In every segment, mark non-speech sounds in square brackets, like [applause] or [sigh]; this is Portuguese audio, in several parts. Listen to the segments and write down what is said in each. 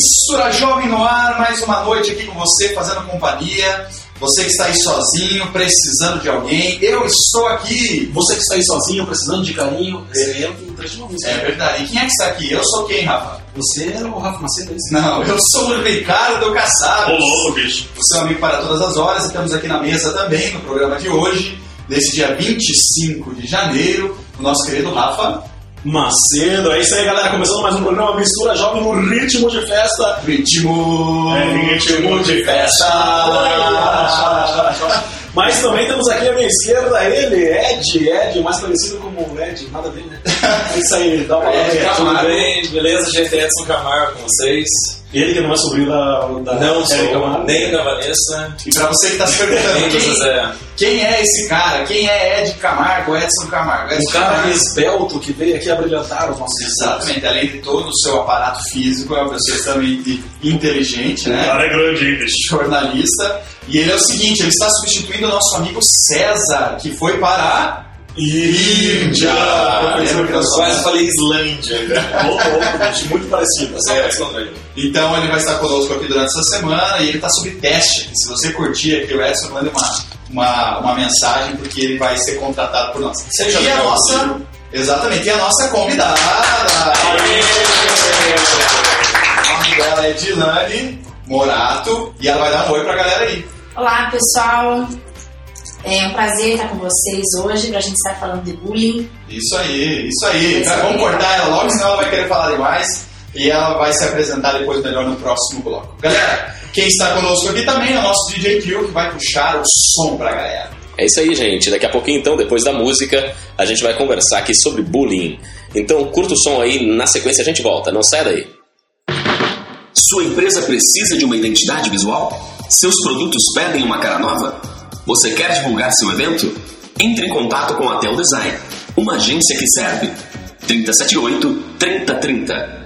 Mistura Jovem no ar, mais uma noite aqui com você, fazendo companhia. Você que está aí sozinho, precisando de alguém, eu estou aqui. Você que está aí sozinho, precisando de carinho, um trecho de uma música. É verdade. E quem é que está aqui? Eu sou quem, Rafa? Você é o Rafa Macedo, é isso? Não, eu sou o Ricardo Kassab. Ô, louco, bicho. O seu amigo para todas as horas. Estamos aqui na mesa também, no programa de hoje, nesse dia 25 de janeiro, o nosso querido Rafa. Macedo, é isso aí, galera. Começando mais um programa Mistura Jovem no ritmo de festa. Ritmo, É, ritmo de Mas também temos aqui à minha esquerda ele, Ed, Ed, mais conhecido como Ed, nada ver, né? [laughs] É isso aí, dá uma aí. Camargo. Tudo bem? Beleza? Gente, Edson Camargo com vocês. Ele que não é sobrinho da, da Não sou Camargo. nem da Vanessa, E para você que está se perguntando, do quem, José. quem é esse cara? Quem é Ed Camargo, Edson Camargo? Edson cara Camargo. esbelto que veio aqui a brilhantar os nossos Exatamente, além de todo o seu aparato físico, é uma pessoa extremamente inteligente, O né? cara é grande, hein. [laughs] Jornalista. E ele é o seguinte, ele está substituindo o nosso amigo César, que foi para a Índia. Quase falei Islândia. [laughs] Louco, muito parecido. Esconder. Então ele vai estar conosco aqui durante essa semana e ele está sob teste. aqui. Se você curtir aqui o Edson, manda uma, uma, uma mensagem porque ele vai ser contratado por nós. Seja e a nossa. Exatamente, e a nossa convidada. O nome dela é Dilane Morato e ela vai dar um oi pra galera aí. Olá, pessoal. É um prazer estar com vocês hoje para a gente estar falando de bullying. Isso aí, isso aí. Isso Vamos cortar ela logo, senão ela vai querer falar demais. E ela vai se apresentar depois melhor no próximo bloco. Galera, quem está conosco aqui também é o nosso DJ Kill, que vai puxar o som pra galera. É isso aí, gente. Daqui a pouquinho, então, depois da música, a gente vai conversar aqui sobre bullying. Então, curta o som aí, na sequência a gente volta. Não sai daí. Sua empresa precisa de uma identidade visual? Seus produtos pedem uma cara nova? Você quer divulgar seu evento? Entre em contato com a Tel Design, uma agência que serve. 378 3030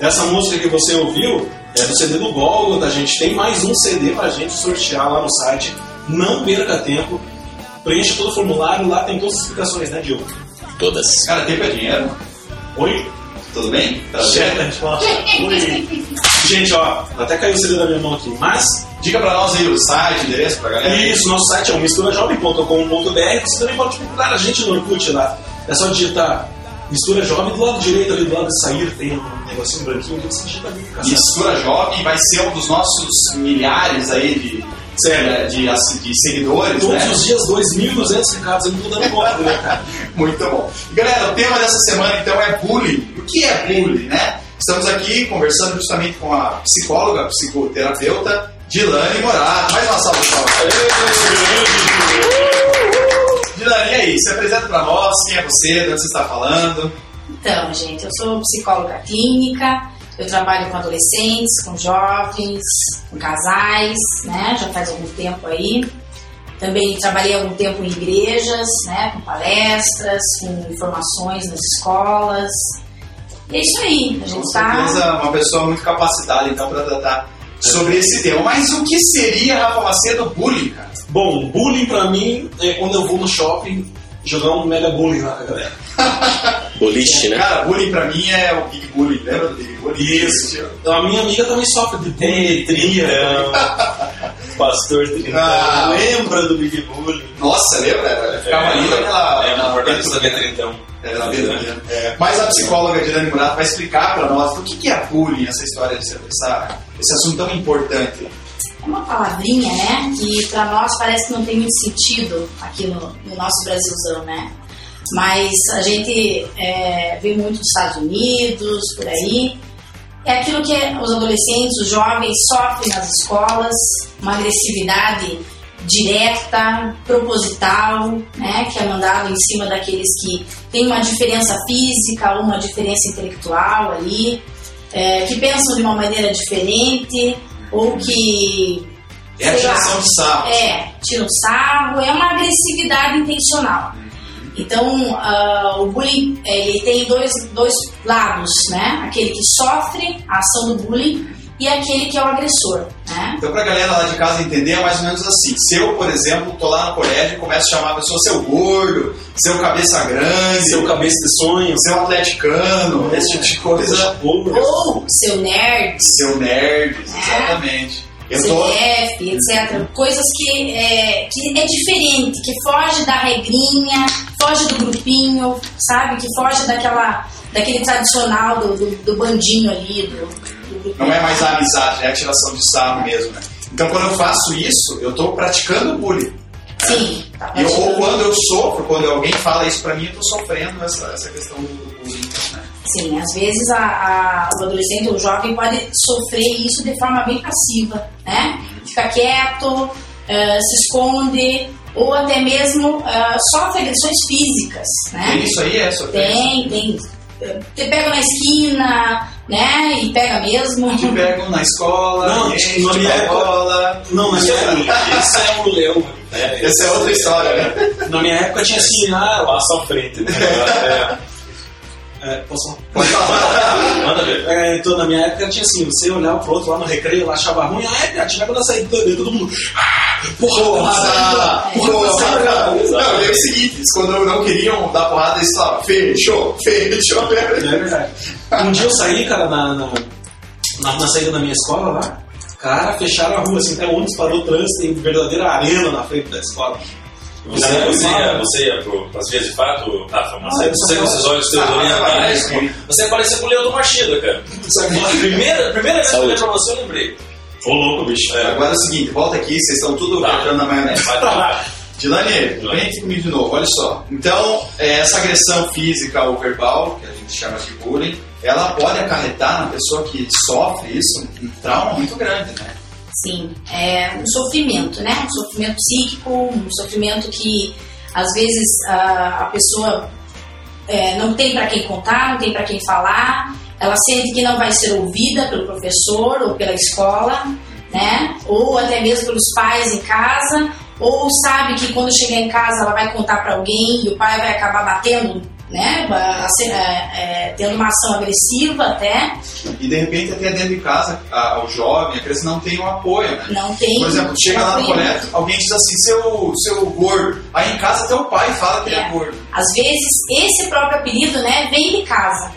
Essa música que você ouviu é do CD do Golgotha. A gente tem mais um CD pra gente sortear lá no site. Não perca tempo. Preencha todo o formulário, lá tem todas as explicações, né, Diogo? Todas. Cara, tempo é dinheiro. Oi? Tudo bem? Prazer. Certo, a gente fala. [laughs] Oi. Gente, ó, até caiu o CD da minha mão aqui. Mas Diga pra nós aí o site, o endereço pra galera. Isso, nosso site é o misturajovem.com.br. Você também pode procurar a gente no Orkut lá. É só digitar Mistura Jovem do lado direito ali, do lado de sair, tem um negocinho branquinho que você digita ali. Mistura Jovem vai ser um dos nossos milhares aí de, Sério. de, de, de seguidores, Todos né? os dias, 2.200 recados, eu não tô dando conta, né, cara? [laughs] Muito bom. E, galera, o tema dessa semana então é bullying. O que é bullying, né? Estamos aqui conversando justamente com a psicóloga, psicoterapeuta Dilane Morato. Mais uma salva de palmas. Dilane, e aí? Se apresenta pra nós, quem é você, de onde você está falando? Então, gente, eu sou psicóloga clínica, eu trabalho com adolescentes, com jovens, com casais, né? Já faz algum tempo aí. Também trabalhei algum tempo em igrejas, né? Com palestras, com informações nas escolas. E é isso aí, a Com gente tá. certeza, uma pessoa muito capacitada então para tratar sobre esse tema. Mas o que seria, Rafa Macedo, bullying, cara? Bom, bullying pra mim é quando eu vou no shopping jogar um mega bullying lá com a galera. [laughs] Boliche, né? Cara, bullying pra mim é o Big Bullying, lembra do Big Bullying? Isso. A minha amiga também sofre de bullying. Tritão. [laughs] Pastor Tritão. Ah. Lembra do Big Bully? Nossa, lembra? Ela ficava ali naquela... É, na verdade, naquela- saber Tritão. É, na verdade. É. Mas a psicóloga Dilane Murato vai explicar pra nós o que que é bullying, essa história, desse, essa, esse assunto tão importante. Uma palavrinha, né? Que pra nós parece que não tem muito sentido aqui no, no nosso Brasilzão, né? Mas a gente é, vê muito dos Estados Unidos, por aí. É aquilo que os adolescentes, os jovens sofrem nas escolas, uma agressividade direta, proposital, né, que é mandado em cima daqueles que têm uma diferença física ou uma diferença intelectual ali, é, que pensam de uma maneira diferente ou que É a tiração de sarro. é, tira um sarro, é uma agressividade intencional. Então, ah, o bullying ele tem dois, dois lados, né? Aquele que sofre a ação do bullying e aquele que é o agressor, né? Então, pra galera lá de casa entender, é mais ou menos assim. Se eu, por exemplo, tô lá no colégio e começo a chamar a pessoa seu gordo, seu cabeça grande, Seu cabeça de sonho, seu atleticano, esse tipo de coisa. Ou seu nerd, Seu nerd, É. exatamente. Eu tô... CF, etc. Coisas que é, que é diferente, que foge da regrinha, foge do grupinho, sabe? Que foge daquela, daquele tradicional do, do, do bandinho ali, do. Não é mais a amizade, é a tiração de sarro mesmo, né? Então, quando eu faço isso, eu tô praticando bullying. Sim, tá E eu, ou quando eu sofro, quando alguém fala isso pra mim, eu tô sofrendo essa, essa questão do bullying, né? Sim, às vezes a, a- o adolescente ou o jovem pode sofrer isso de forma bem passiva, né? Fica quieto, eh, se esconde, ou até mesmo eh, sofre agressões físicas, né? Tem isso aí, é sofrer? Tem, tem. Te pega na esquina, né? E pega mesmo. Te pegam na escola, Não, na te minha época- bola. Não, na minha, Esse é um leão. né? Essa é outra história, né? na minha época tinha assim, ah, Passa à frente. Né? [laughs] é, posso Pode falar. [laughs] Manda ver. É, então, na minha época tinha assim, você olhava pro outro lá no recreio, lá achava ruim, ah, é, cara, chegava na saída todo, todo mundo. "Ah, Porra, Porrada! porra, Porra! Não, é o seguinte, quando não queriam dar porrada, eles falavam, fechou, fechou, É verdade. Um dia eu saí, cara, na, na, na, na saída da minha escola lá, cara, fecharam a rua, assim, até o ônibus parou o trânsito, tem verdadeira arena na frente da escola. Você, você, ia, você ia pro, pras vias de fato, Rafa, mas você, você com esses olhos teus Ah, orientais, vai, vai. você parecia com o Leão do Machida, cara. A primeira, primeira vez que eu olhei pra você, eu lembrei. Ô, louco, bicho. É. Agora é o seguinte, volta aqui, vocês estão tudo Tá. entrando na maionese. Vai lá. Dilane, Dilane. vem aqui comigo de novo, olha só. Então, é, essa agressão física ou verbal, que a gente chama de bullying, ela pode acarretar na pessoa que sofre isso um trauma muito grande, né? Sim, é um sofrimento, né? Um sofrimento psíquico, um sofrimento que às vezes a, a pessoa é, não tem para quem contar, não tem para quem falar, ela sente que não vai ser ouvida pelo professor ou pela escola, né? Ou até mesmo pelos pais em casa, ou sabe que quando chegar em casa ela vai contar para alguém e o pai vai acabar batendo né? a- a ser- é, é, tendo uma ação agressiva até, E de repente até dentro de casa, a- o jovem, a criança não tem um apoio, né? não tem. Por exemplo, chega lá no colégio, alguém diz assim, seu, seu gordo. Aí em casa até o pai fala que ele é É. gordo. Às vezes, esse próprio apelido né, vem de casa.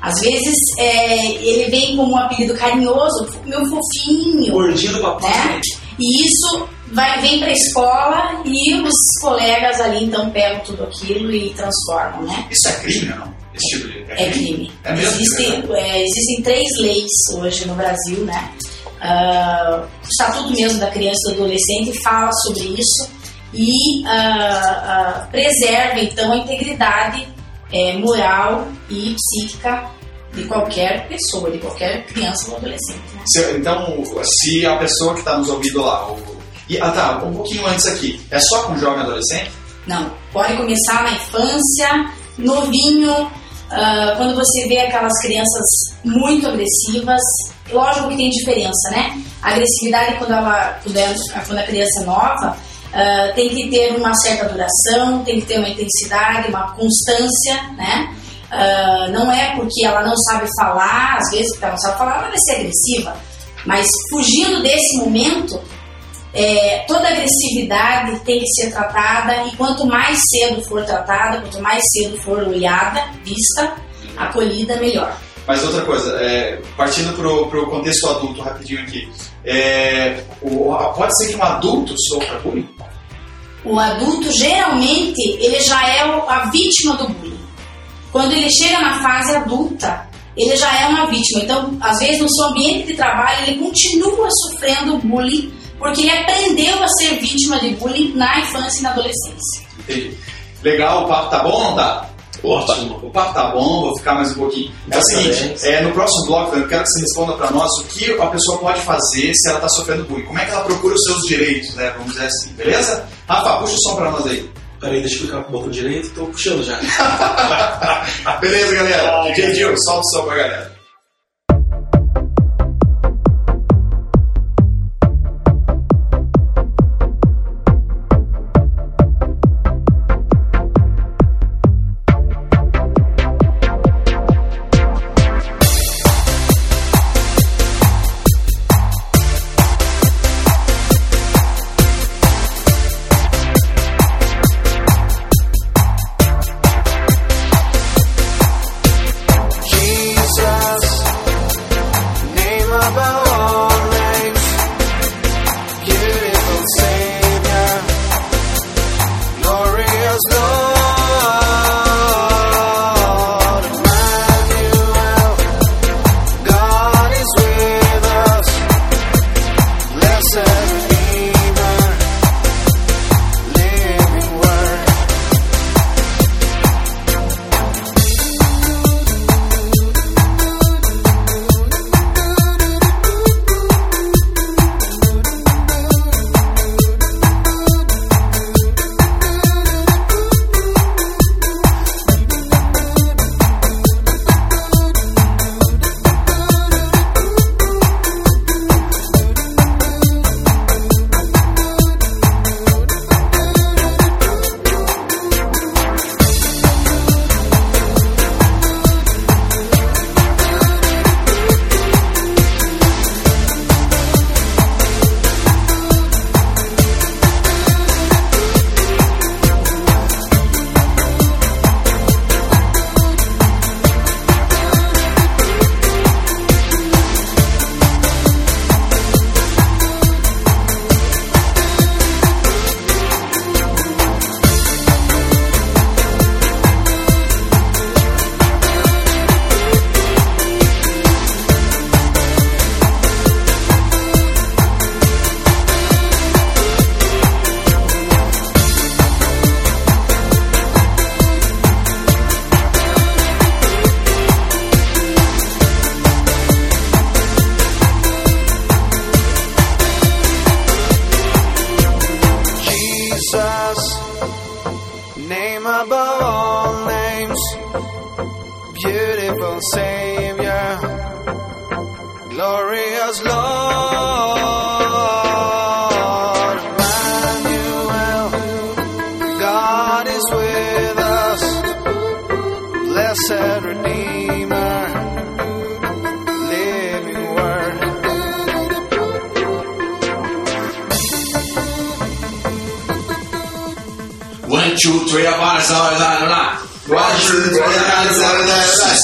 Às vezes, é, ele vem como um apelido carinhoso, meu fofinho, Gordinho do papai. né? E isso vai, vem para a escola e os colegas ali então pegam tudo aquilo e transformam, né? Isso é crime ou não? Esse tipo de... É crime. É mesmo? Existem, é, existem três leis hoje no Brasil, né? Ah, o Estatuto mesmo da Criança e do Adolescente fala sobre isso e ah, ah, preserva então a integridade eh, moral e psíquica de qualquer pessoa, de qualquer criança ou adolescente. Né? Se- então, se a pessoa que está nos ouvindo lá... o- e, ah tá, um pouquinho antes aqui. É só com jovem adolescente? Não, pode começar na infância, novinho, ah, quando você vê aquelas crianças muito agressivas, lógico que tem diferença, né? A agressividade quando, ela, quando, a criança é nova ah, tem que ter uma certa duração, tem que ter uma intensidade, uma constância, né? Ah, não é porque ela não sabe falar, às vezes porque ela não sabe falar, ela vai ser agressiva. Mas fugindo desse momento, é, toda agressividade tem que ser tratada e quanto mais cedo for tratada, quanto mais cedo for olhada, vista, acolhida, melhor. Mas outra coisa, é, partindo pro, pro contexto adulto rapidinho aqui. É, o- pode ser que um adulto sofra bullying? O adulto geralmente ele já é o- a vítima do bullying. Quando ele chega na fase adulta, ele já é uma vítima. Então, às vezes no seu ambiente de trabalho ele continua sofrendo bullying porque ele aprendeu a ser vítima de bullying na infância e na adolescência. Entendi. Legal, o papo tá bom ou não tá? Opa. O papo tá bom, vou ficar mais um pouquinho. É o seguinte, é, no próximo bloco eu quero que você responda para nós o que a pessoa pode fazer se ela está sofrendo bullying. Como é que ela procura os seus direitos, né? Vamos dizer assim, beleza? Rafa, puxa o som para nós aí. Peraí, deixa eu clicar com o botão direito, tô puxando já. [laughs] Beleza, galera? DJ Gil, solta o som pra galera.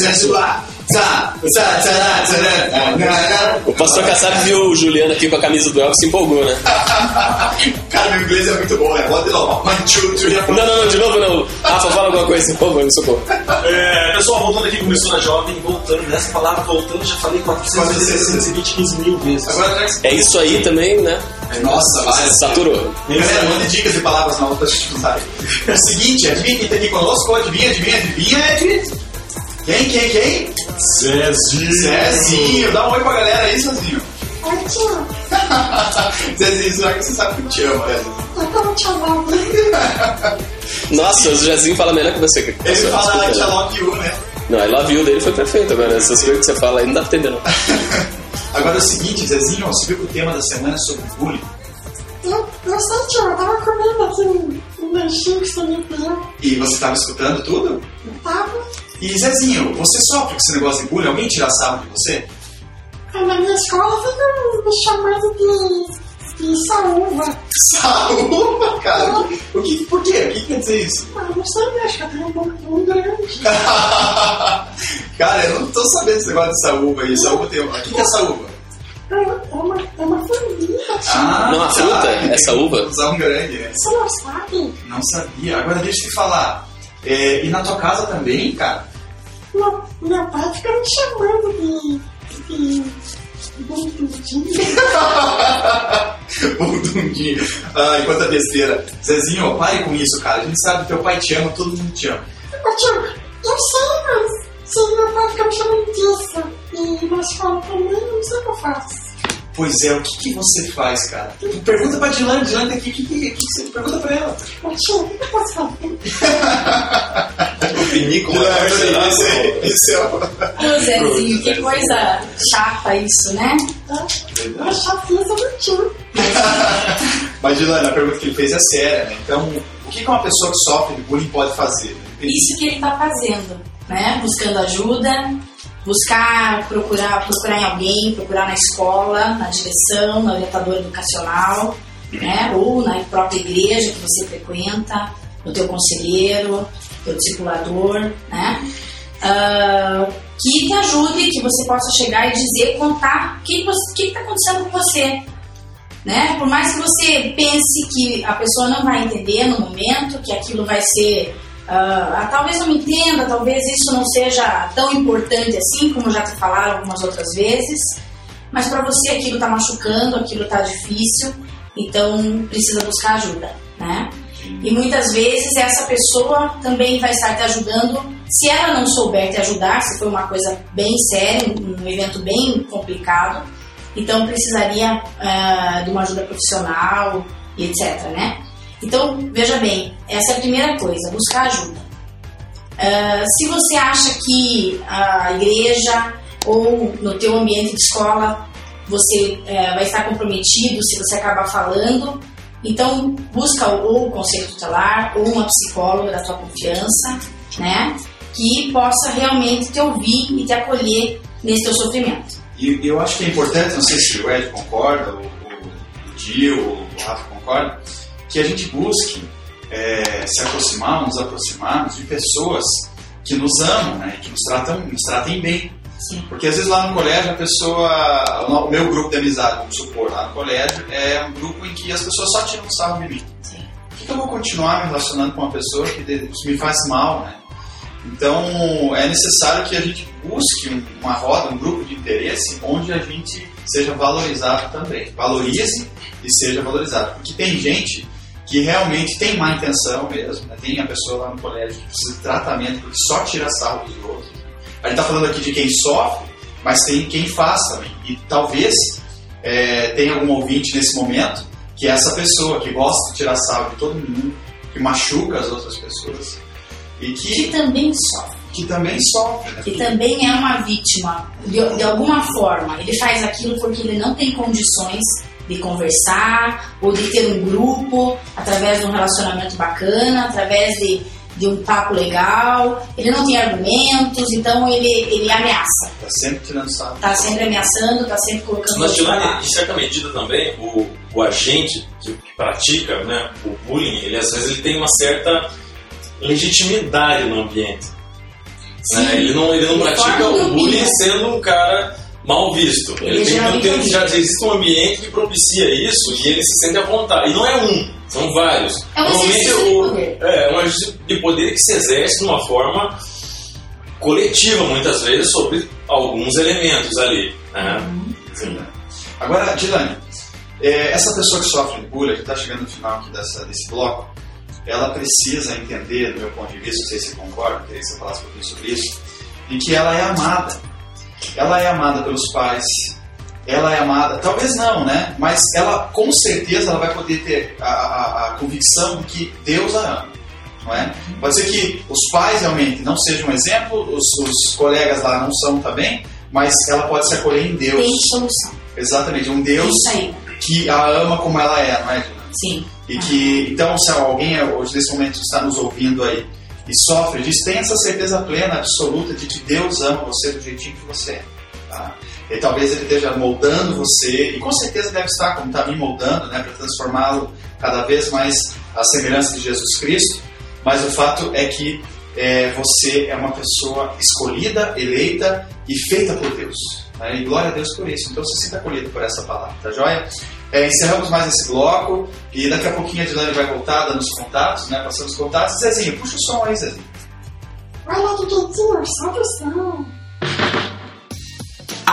Sensual. Tá, tá, tá, tá, O pastor Kassab viu o Juliano aqui com a camisa do Elvis e se empolgou, né? Cara, meu inglês é muito bom, né? Bota de novo. Não, não, não, de novo não. Rafa, fala alguma coisa, se empolgou, me socorro. É, pessoal, voltando aqui com Mistura Jovem, voltando nessa palavra, voltando, já falei 400 vezes, 620, 15 mil vezes. É isso aí também, né? Nossa, vai. Saturou. Galera, manda dicas de palavras novas pra gente usar. É o seguinte, adivinha quem tá aqui conosco? Adivinha, adivinha, adivinha, Ed? Quem, quem, quem? Zezinho! Zezinho, dá um oi pra galera aí, Zezinho. Oi, tio. [laughs] Zezinho, será que você sabe que eu te amo, né? Eu como te amar. Nossa, o Jazinho fala melhor que você. Ele Pastor, fala. I love you, né? Não, I love you dele foi perfeito. Agora, essas coisas que você fala aí não dá pra entender, não. [laughs] Agora é o seguinte, Zezinho, você viu que o tema da semana é sobre bullying? Eu, eu sei, tio. Eu tava comendo aqui um, um lanchinho que você me deu. E você tava escutando tudo? Eu tava. E Zezinho, você sofre com esse negócio de bullying? Alguém tira sarro de você? Na minha escola ficam me chamando de, de saúva. [laughs] Saúva, cara? O que, o que, por quê? O que quer dizer isso? Ah, não sei, acho que eu tenho um pouco muito grande. [laughs] cara, eu não tô sabendo desse negócio de saúva aí. Saúva tem. O que que é saúva? É uma, é uma família, tio. Ah, Não, a fruta, essa uva. Usar um grande, né? Você não sabe? Não sabia. Agora deixa eu te falar. É, e na tua casa também, cara? Meu, meu pai fica me chamando de. de. Bundudinho. Bundundinho. [laughs] Ai, quanta besteira. Zezinho, pare com isso, cara. A gente sabe que teu pai te ama, todo mundo te ama. Ô tio, eu sei, mas se meu pai fica me chamando disso e na escola também, eu não sei o que eu faço. Pois é, o que, que você faz, cara? Pergunta pra Dilane, Dilane tá aqui, o que, que, que você pergunta pra ela? Ô tio, o que eu posso fazer? [laughs] Vinícola, Dilane, esse, é- esse é o... Ô Zezinho, que coisa chata isso, né? Isso do tio. Mas, Dilane, a pergunta que ele fez é séria, né? Então, o que que uma pessoa que sofre de bullying pode fazer? Isso que ele está fazendo, né? Buscando ajuda, buscar, procurar, procurar em alguém, procurar na escola, na direção, na orientadora educacional, né? Ou na própria igreja que você frequenta, no teu conselheiro, teu discipulador, né? Ah, que te ajude, que você possa chegar e dizer, contar o que está acontecendo com você, né? Por mais que você pense que a pessoa não vai entender no momento, que aquilo vai ser. ah, talvez não me entenda, talvez isso não seja tão importante assim, como já te falaram algumas outras vezes, mas para você aquilo está machucando, aquilo está difícil, então precisa buscar ajuda, né? E muitas vezes essa pessoa também vai estar te ajudando. Se ela não souber te ajudar, se for uma coisa bem séria, um evento bem complicado, então precisaria ah, de uma ajuda profissional e etc, né? Então, veja bem, essa é a primeira coisa, buscar ajuda. Ah, se você acha que a igreja ou no teu ambiente de escola você eh, vai estar comprometido se você acabar falando, então busca ou o conselho tutelar ou uma psicóloga da tua confiança, né? Que possa realmente te ouvir e te acolher nesse teu sofrimento. E eu acho que é importante, não sei se o Ed concorda, o, o, o Dio, o Rafa concorda, que a gente busque é, se aproximar, nos aproximarmos de pessoas que nos amam, né? Que nos tratam, nos tratem bem. Sim. Porque às vezes lá no colégio a pessoa, o meu grupo de amizade, vamos supor, lá no colégio, é um grupo em que as pessoas só tiram sarro de mim. Sim. Por que que eu vou continuar me relacionando com uma pessoa que me faz mal, né? Então é necessário que a gente busque um- uma roda, um grupo de interesse onde a gente seja valorizado também. Valorize e seja valorizado. Porque tem gente que realmente tem má intenção mesmo, né? tem a pessoa lá no colégio que precisa de tratamento porque só tira sarro dos outros. A gente está falando aqui de quem sofre, mas tem quem faz também. E talvez é, tenha algum ouvinte nesse momento que é essa pessoa que gosta de tirar sarro de todo mundo, que machuca as outras pessoas e Que que, também sofre, que também sofre. Né? que também é uma vítima de, de alguma forma. Ele faz aquilo porque ele não tem condições de conversar ou de ter um grupo através de um relacionamento bacana, através de, de um papo legal. Ele não tem argumentos, então ele, ele ameaça. Tá sempre tirando sarro. Tá sempre ameaçando, tá sempre colocando Mas, Dilane, em certa medida também, o, o agente que, que pratica né, o bullying, ele às vezes ele tem uma certa legitimidade no ambiente. Sim. né? Ele não, ele não Ele pratica o bullying sendo um cara mal visto. Ele, Ele tem que geralmente ter, já existe um ambiente que propicia isso e ele se sente à vontade. E não é um, são vários. É um Normalmente exercício de poder. É, um exercício de poder que se exerce de uma forma coletiva, muitas vezes, sobre alguns elementos ali. Né? Uhum. Agora, Dilane, é, essa pessoa que sofre de bullying, que está chegando no final aqui dessa, desse bloco, ela precisa entender, do meu ponto de vista, não sei se você concorda, queria que você falasse um pouquinho sobre isso, em que ela é amada. Ela é amada pelos pais, ela é amada, talvez não, né? Mas ela, com certeza, ela vai poder ter a, a- a convicção de que Deus a ama. Não é? Pode ser que os pais realmente não sejam um exemplo, os, os colegas lá não são também, mas ela pode se acolher em Deus. Tem solução. Exatamente, um Deus que a ama como ela é, não é, Dina? Sim. E que, então, se alguém hoje nesse momento está nos ouvindo aí e sofre disso, tenha essa certeza plena, absoluta de que Deus ama você do jeitinho que você é. Tá? E talvez ele esteja moldando você, e com certeza deve estar, como está me moldando, né, para transformá-lo cada vez mais à semelhança de Jesus Cristo. Mas o fato é que é, você é uma pessoa escolhida, eleita e feita por Deus. né? E glória a Deus por isso. Então se sinta acolhido por essa palavra, tá joia? É, encerramos mais esse bloco e daqui a pouquinho a Dilane vai voltar dando os contatos, né? Passando os contatos. Zezinho, puxa o som aí, Zezinho. Olha que quentinho, sobe o som.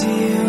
To you.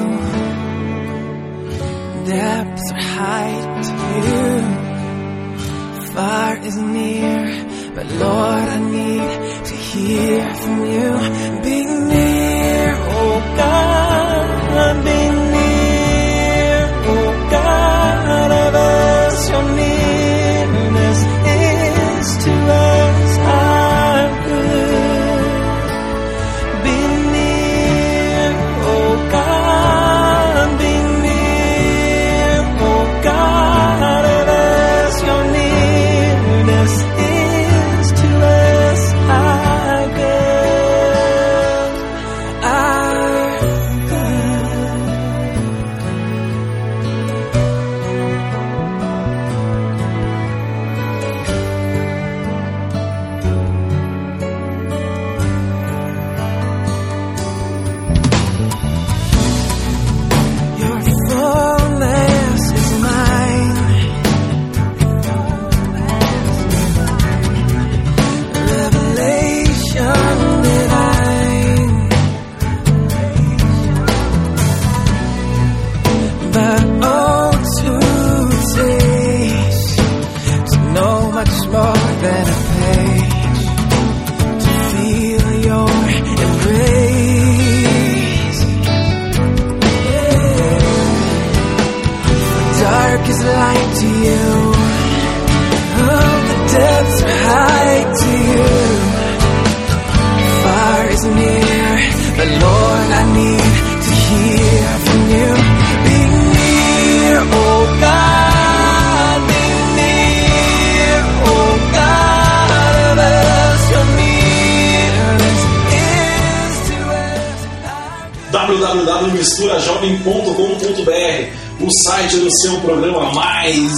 O site do seu programa mais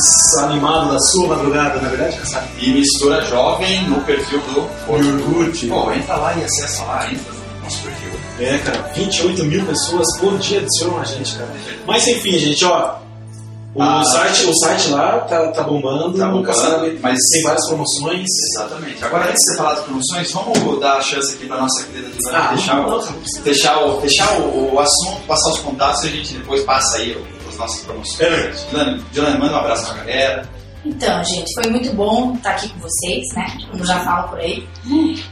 animado da sua madrugada, na verdade, sabe? E mistura jovem no perfil do Orkut. Pô, entra lá e acessa lá, entra no nosso perfil. É, cara, 28 mil pessoas por dia adicionam a gente, cara. Mas enfim, gente, ó. O, Ah. site, o site lá tá, tá bombando, Tá bombando, sabe. mas- tem várias promoções. Exatamente. Agora, antes de você falar das promoções, vamos dar a chance aqui para nossa querida Dilane Ah, fechar, não, o, não. fechar, o, fechar o, o assunto, passar os contatos e a gente depois passa aí as nossas promoções. É. Dilane, manda um abraço pra galera. Então, gente, foi muito bom estar aqui com vocês, né? Como já falo por aí.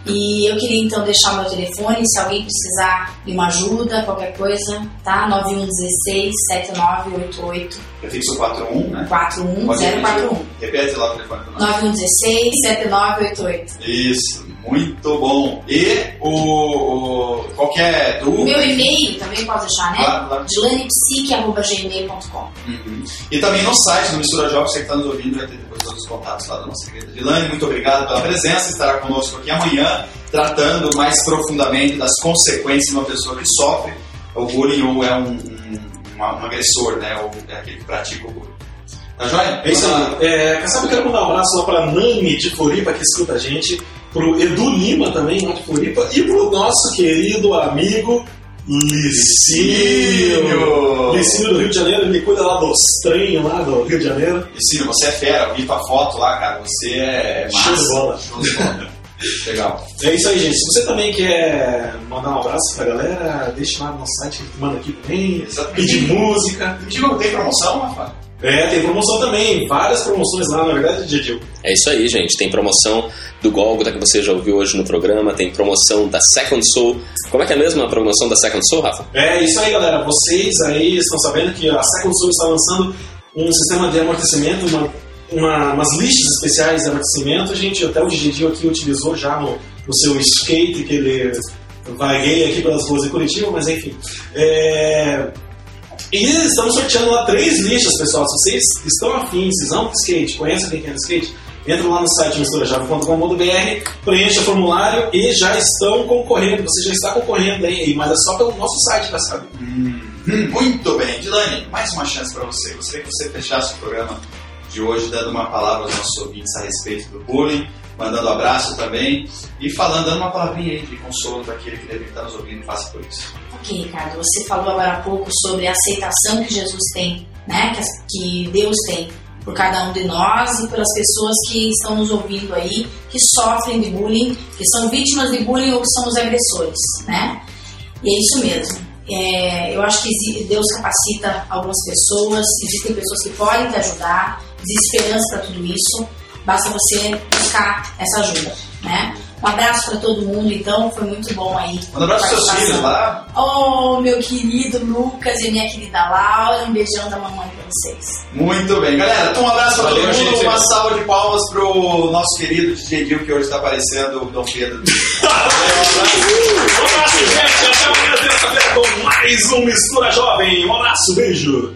E eu queria então deixar o meu telefone, se alguém precisar de uma ajuda, qualquer coisa, tá? 9116 7988 Prefixo 41, né? 41 Pode repetir. 041. Repete lá o telefone pra nós. 9116 7988. Isso, muito bom. E o, o qualquer O dúvida. meu e-mail também pode deixar, né? Claro, claro. dilanepsique.gmail.com Uhum. E também no site do Mistura Jovem, você que está nos ouvindo, vai ter depois todos os contatos lá da nossa querida Dilane. Muito obrigado pela presença, estará conosco aqui amanhã, tratando mais profundamente das consequências de uma pessoa que sofre o bullying ou é um, um, um agressor, né? Ou é aquele que pratica o bullying. Tá joia? É isso aí. É, quer saber, eu quero mandar um abraço lá pra Nani de Floripa, que escuta a gente, pro Edu Lima também, lá de Floripa, e pro nosso querido amigo. Licinho. Licinho do Rio de Janeiro, ele cuida lá dos trem lá do Rio de Janeiro. Ciro, você é fera, eu vi tua foto lá, cara. Você é massa. Show de bola. Show de bola. [laughs] Legal. É isso aí, gente. Se você também quer mandar um abraço pra galera, deixa lá no nosso site que manda aqui também. Exatamente. Pedir música. Digo, tem promoção, Rafa? É, tem promoção também. Várias promoções lá, na verdade, Didil. É isso aí, gente. Tem promoção do Golgotha que você já ouviu hoje no programa, tem promoção da Second Soul. Como é que é mesmo a promoção da Second Soul, Rafa? É isso aí, galera. Vocês aí estão sabendo que a Second Soul está lançando um sistema de amortecimento, uma, uma- umas listas especiais de amortecimento. Gente, até o Didil aqui utilizou já no, no seu skate, que ele vagueia aqui pelas ruas de Curitiba, mas enfim. É, E estamos sorteando lá três listas, pessoal. Se vocês estão afins, vocês amam skate, conhecem quem quer skate, entram lá no site misturajava.com.br, preencha o formulário e já estão concorrendo. Você já está concorrendo aí, mas é só pelo nosso site, tá sabe? Hum, muito bem. Dilane, mais uma chance para você. Gostaria que você fechasse o programa de hoje dando uma palavra aos nossos ouvintes a respeito do bullying, mandando abraço também e falando, dando uma palavrinha aí de consolo para aquele que deve estar nos ouvindo e por isso. Ok, Ricardo, você falou agora há pouco sobre a aceitação que Jesus tem, né? Que, Deus tem por cada um de nós e pelas pessoas que estão nos ouvindo aí, que sofrem de bullying, que são vítimas de bullying ou que são os agressores, né? E é isso mesmo. É, eu acho que Deus capacita algumas pessoas, existem pessoas que podem te ajudar, existe esperança para tudo isso, basta você buscar essa ajuda, né? Um abraço para todo mundo, então, foi muito bom aí. Um abraço para seus filhos lá. Oh, meu querido Lucas e minha querida Laura, um beijão da mamãe pra vocês. Muito bem, galera. Então, um abraço para todo mundo. gente. Uma salva de palmas pro nosso querido DJ Gil, que hoje está aparecendo, o Dom Pedro. [laughs] Um abraço, gente. Até amanhã, terça-feira, com mais um Mistura Jovem. Um abraço, beijo.